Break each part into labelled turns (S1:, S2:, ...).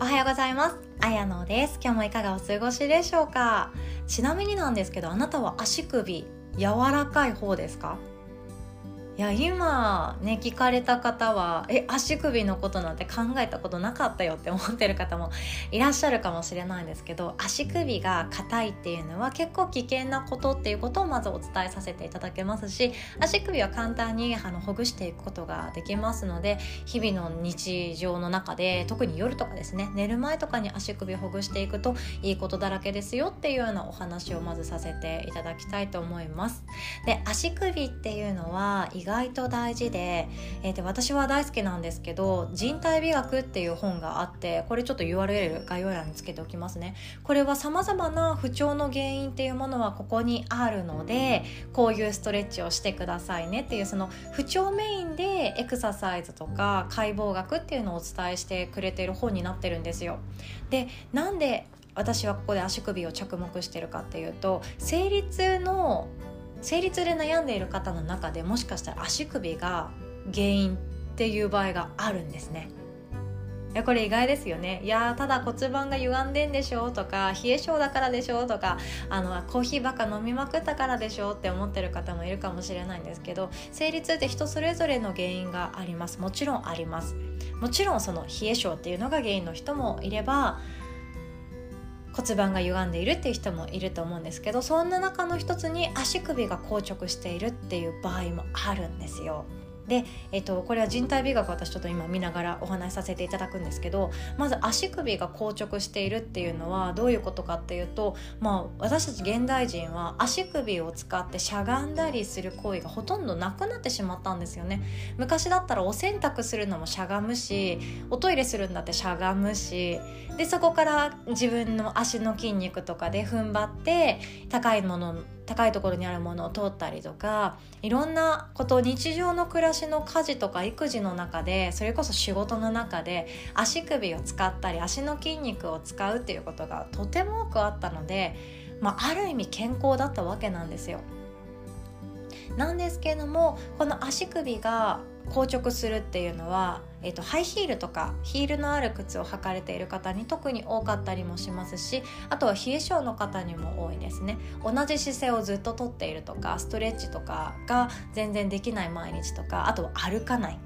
S1: おはようございます。あやのです。今日もいかがお過ごしでしょうか？ちなみになんですけど、あなたは足首柔らかい方ですか？いや今ね聞かれた方はえ足首のことなんて考えたことなかったよって思ってる方もいらっしゃるかもしれないんですけど足首が硬いっていうのは結構危険なことっていうことをまずお伝えさせていただけますし足首は簡単にあのほぐしていくことができますので日々の日常の中で特に夜とかですね寝る前とかに足首ほぐしていくといいことだらけですよっていうようなお話をまずさせていただきたいと思います。で足首っていうのは外と大事で,、えー、で私は大好きなんですけど人体美学っていう本があってこれちょっと URL 概要欄につけておきますね。これはさまざまな不調の原因っていうものはここにあるのでこういうストレッチをしてくださいねっていうその不調メインでエクササイズとか解剖学っていうのをお伝えしてくれている本になってるんですよ。でなんで私はここで足首を着目してるかっていうと生理痛の生理痛で悩んでいる方の中でもしかしたら足首が原因っていう場合があるんですね。いやこれ意外ですよね。いやただ骨盤が歪んでんでしょうとか冷え性だからでしょとかあのコーヒーばっか飲みまくったからでしょうって思ってる方もいるかもしれないんですけど生理痛って人それぞれの原因があります。もちろんあります。もちろんその冷え性っていうのが原因の人もいれば骨盤が歪んでいるっていう人もいると思うんですけどそんな中の一つに足首が硬直しているっていう場合もあるんですよ。で、えっと、これは人体美学私ちょっと今見ながらお話しさせていただくんですけどまず足首が硬直しているっていうのはどういうことかっていうと、まあ、私たち現代人は足首を使ってしゃがんだりする行為がほとんどなくなってしまったんですよね。昔だったらお洗濯するのもしゃがむしおトイレするんだってしゃがむしでそこから自分の足の筋肉とかで踏ん張って高いもの高いところにあるものを通ったりとかいろんなこと日常の暮らしの家事とか育児の中でそれこそ仕事の中で足首を使ったり足の筋肉を使うっていうことがとても多くあったので、まあ、ある意味健康だったわけなんですよ。なんですけれどもこの足首が硬直するっていうのは、えーと、ハイヒールとかヒールのある靴を履かれている方に特に多かったりもしますしあとは冷え性の方にも多いですね。同じ姿勢をずっととっているとかストレッチとかが全然できない毎日とかあとは歩かない。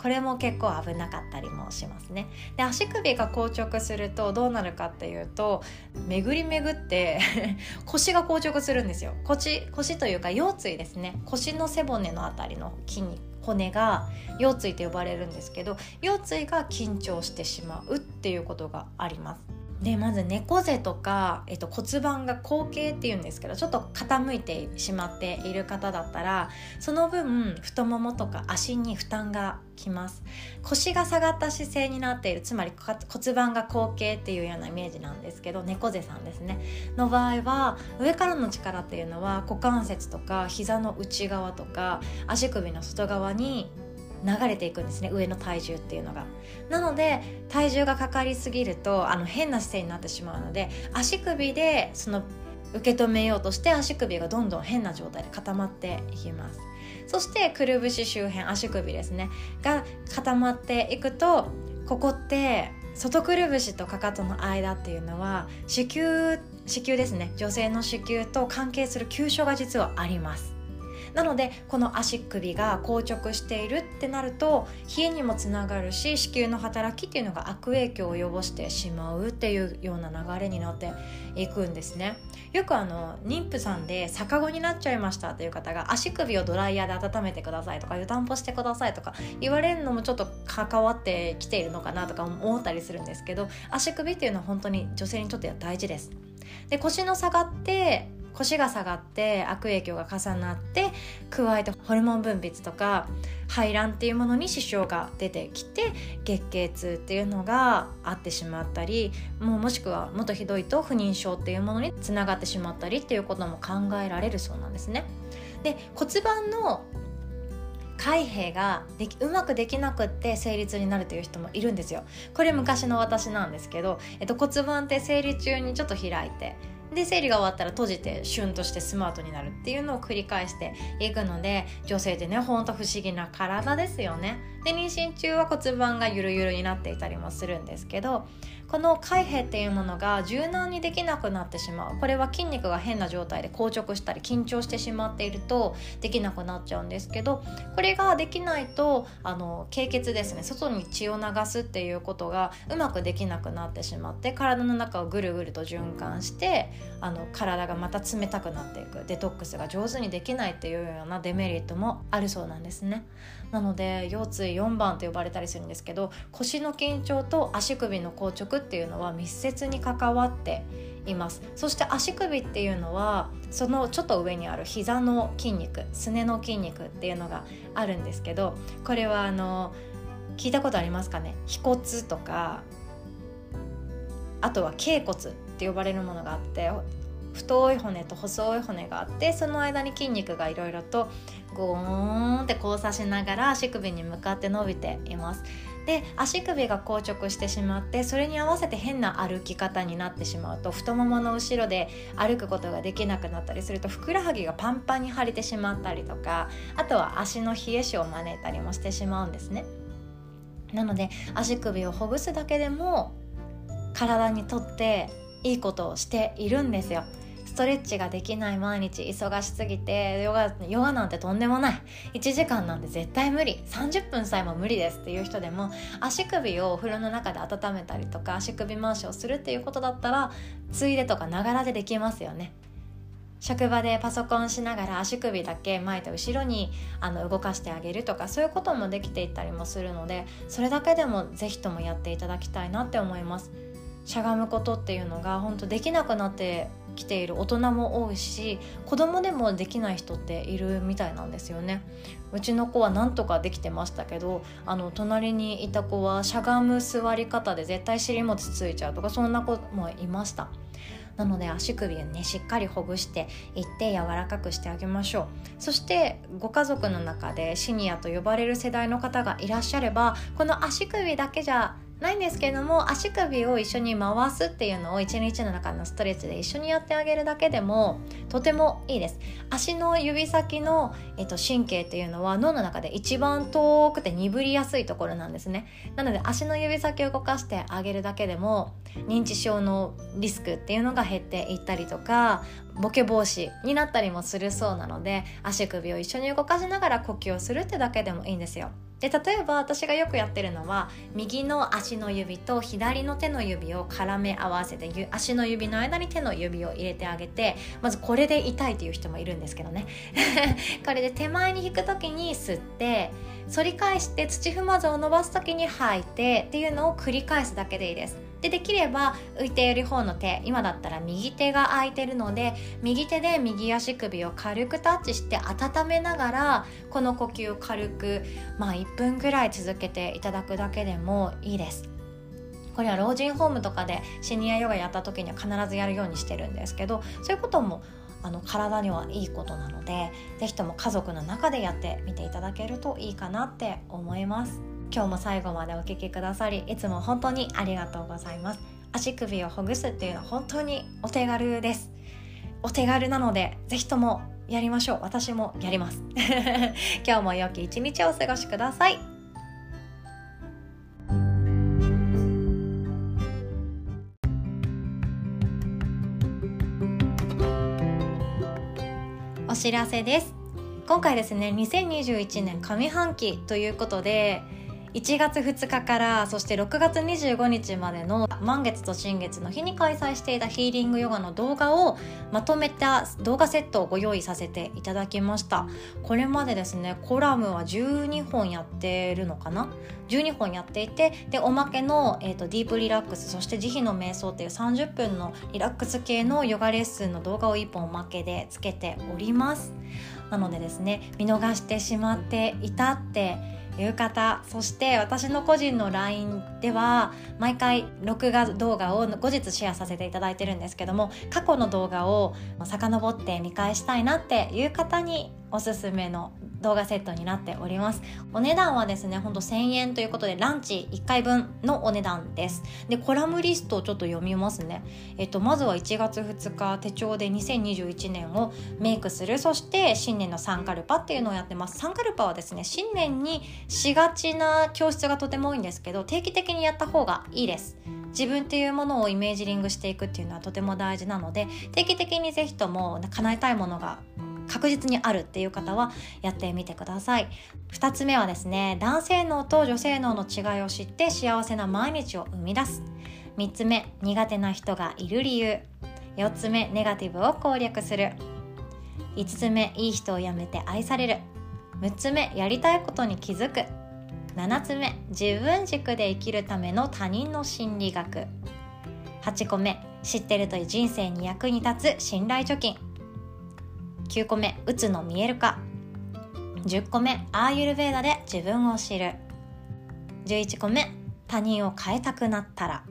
S1: これも結構危なかったりもしますね。で足首が硬直するとどうなるかっていうと巡り巡って 腰が硬直するんですよ。腰腰というか腰椎ですね。腰の背骨のあたりの筋肉骨が腰椎と呼ばれるんですけど腰椎が緊張してしまうっていうことがあります。でまず猫背とか、えっと、骨盤が後傾っていうんですけどちょっと傾いてしまっている方だったらその分太ももとか足に負担がきます。腰が下がった姿勢になっているつまり骨盤が後傾っていうようなイメージなんですけど猫背さんですね。の場合は上からの力っていうのは股関節とか膝の内側とか足首の外側に流れていくんですね上の体重っていうのが。なので体重がかかりすぎるとあの変な姿勢になってしまうので足首でその受け止めようとして足首がどんどん変な状態で固まっていきます。そしてくるぶし周辺足首ですねが固まっていくとここって外くるぶしとかかとの間っていうのは子宮子宮ですね女性の子宮と関係する急所が実はあります。なのでこの足首が硬直しているってなると冷えにもつながるし子宮の働きっていうのが悪影響を及ぼしてしまうっていうような流れになっていくんですね。よくあの妊婦さんで逆子になっちゃいましたっていう方が足首をドライヤーで温めてくださいとか湯たんぽしてくださいとか言われるのもちょっと関わってきているのかなとか思ったりするんですけど足首っていうのは本当に女性にとっては大事です。で腰の差がって腰が下がって悪影響が重なって加えてホルモン分泌とか排卵っていうものに支障が出てきて月経痛っていうのがあってしまったりもうもしくはもっとひどいと不妊症っていうものにつながってしまったりっていうことも考えられるそうなんですね。で骨盤の開閉ができうまくできなくって生理痛になるという人もいるんですよこれ昔の私なんですけど、えっと、骨盤って生理中にちょっと開いてで生理が終わったら閉じてシュンとしてスマートになるっていうのを繰り返していくので女性ってねほんと不思議な体ですよね。で妊娠中は骨盤がゆるゆるになっていたりもするんですけどこの開閉っていうものが柔軟にできなくなってしまう。これは筋肉が変な状態で硬直したり緊張してしまっているとできなくなっちゃうんですけどこれができないとあの経血ですね外に血を流すっていうことがうまくできなくなってしまって体の中をぐるぐると循環してあの体がまた冷たくなっていく。デトックスが上手にできないっていうようなデメリットもあるそうなんですね。なので腰椎4番と呼ばれたりするんですけど腰の緊張と足首の硬直っていうのは密接に関わっています。そして足首っていうのはそのちょっと上にある膝の筋肉すねの筋肉っていうのがあるんですけどこれはあの聞いたことありますかね？腓骨とかあとは頸骨。って呼ばれるものがあって太い骨と細い骨があってその間に筋肉がいろいろとゴーンって交差しながら足首に向かって伸びています。で足首が硬直してしまってそれに合わせて変な歩き方になってしまうと太ももの後ろで歩くことができなくなったりするとふくらはぎがパンパンに腫れてしまったりとかあとは足の冷え性を招いたりもしてしまうんですね。なので足首をほぐすだけでも体にとっていいことをしているんですよ。ストレッチができない毎日忙しすぎてヨガヨガなんてとんでもない。1時間なんて絶対無理。30分さえも無理ですっていう人でも足首をお風呂の中で温めたりとか足首回しをするっていうことだったらついでとかながらでできますよね。職場でパソコンしながら足首だけ前と後ろにあの動かしてあげるとかそういうこともできていったりもするのでそれだけでも是非ともやっていただきたいなって思います。しゃがむことっていうのが本当できなくなってきている大人も多いし子供でもできない人っているみたいなんですよね。うちの子はなんとかできてましたけどあの隣にいた子はしゃがむ座り方で絶対尻餅ついちゃうとかそんな子もいました。なので足首をねしっかりほぐしていって柔らかくしてあげましょう。そしてご家族の中でシニアと呼ばれる世代の方がいらっしゃればこの足首だけじゃないんですけれども足首を一緒に回すっていうのを一日の中のストレッチで一緒にやってあげるだけでもとてもいいです。足の指先の、えっと、神経っていうのは脳の中で一番遠くて鈍りやすいところなんですね。なので足の指先を動かしてあげるだけでも認知症のリスクっていうのが減っていったりとかボケ防止になったりもするそうなので足首を一緒に動かしながら呼吸をするってだけでもいいんですよ。で例えば私がよくやってるのは右の足の指と左の手の指を絡め合わせて足の指の間に手の指を入れてあげてまずこれで痛いっていう人もいるんですけどね。これで手前に引く時に吸って反り返して土踏まずを伸ばす時に吐いてっていうのを繰り返すだけでいいです。でできれば浮いている方の手今だったら右手が空いてるので右手で右足首を軽くタッチして温めながらこの呼吸を軽く、まあ、1分ぐらい続けていただくだけでもいいです。これは老人ホームとかでシニアヨガやった時には必ずやるようにしてるんですけどそういうこともあの体にはいいことなので是非とも家族の中でやってみていただけるといいかなって思います。今日も最後までお聴きくださりいつも本当にありがとうございます。足首をほぐすっていうのは本当にお手軽です。お手軽なのでぜひともやりましょう。私もやります。今日も良き一日をお過ごしください。お知らせです。今回ですね2021年上半期ということで1月2日からそして6月25日までの満月と新月の日に開催していたヒーリングヨガの動画をまとめた動画セットをご用意させていただきました。これまでですねコラムは12本やってるのかな？12本やっていてでおまけの、えーと、ディープリラックスそして慈悲の瞑想っていう30分のリラックス系のヨガレッスンの動画を1本おまけでつけておりますなのでですね見逃してしまっていたって浴衣。そして私の個人の LINE では毎回録画動画を後日シェアさせていただいてるんですけども過去の動画を遡って見返したいなっていう方におすすめの動画セットになっております。お値段はですねほんと1000円ということでランチ1回分のお値段です。でコラムリストをちょっと読みますね。えっとまずは1月2日手帳で2021年をメイクする。そして新年のサンカルパっていうのをやってます。サンカルパはですね新年にしがちな教室がとても多いんですけど定期的にやった方がいいです。自分っていうものをイメージリングしていくっていうのはとても大事なので定期的にぜひとも叶えたいものが確実にあるっていう方はやってみてください。2つ目はですね男性脳と女性脳の違いを知って幸せな毎日を生み出す。3つ目苦手な人がいる理由。4つ目ネガティブを攻略する。5つ目いい人を辞めて愛される。6つ目やりたいことに気づく。7つ目自分軸で生きるための他人の心理学。8個目知ってると人生に役に立つ信頼貯金。9個目うつの見える化。10個目アーユルベーダで自分を知る。11個目他人を変えたくなったら。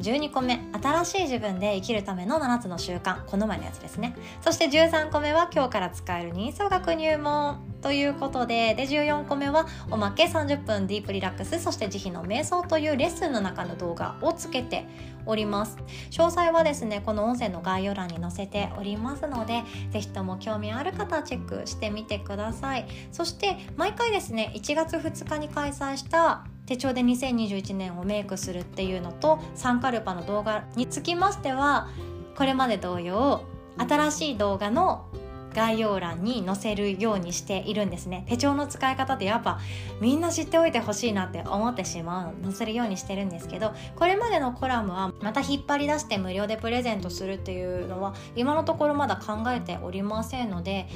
S1: 12個目新しい自分で生きるための7つの習慣。この前のやつですね。そして13個目は今日から使える人相学入門ということでで14個目はおまけ30分ディープリラックス。そして慈悲の瞑想というレッスンの中の動画をつけております。詳細はですねこの音声の概要欄に載せておりますので是非とも興味ある方はチェックしてみてください。そして毎回ですね1月2日に開催した手帳で2021年をメイクするっていうのとサンカルパの動画につきましてはこれまで同様新しい動画の概要欄に載せるようにしているんですね。手帳の使い方ってやっぱみんな知っておいてほしいなって思ってしまう載せるようにしてるんですけどこれまでのコラムはまた引っ張り出して無料でプレゼントするっていうのは今のところまだ考えておりませんので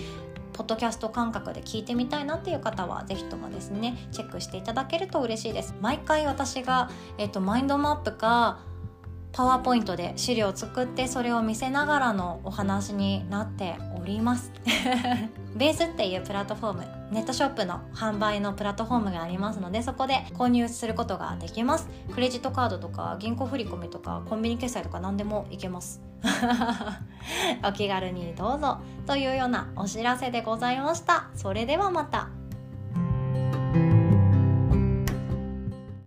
S1: ポッドキャスト感覚で聞いてみたいなっていう方は是非ともですねチェックしていただけると嬉しいです。毎回私が、えっと、マインドマップかパワーポイントで資料を作ってそれを見せながらのお話になっております。ベースっていうプラットフォームネットショップの販売のプラットフォームがありますのでそこで購入することができます。クレジットカードとか銀行振込とかコンビニ決済とか何でもいけます。お気軽にどうぞ。というようなお知らせでございました。それではまた。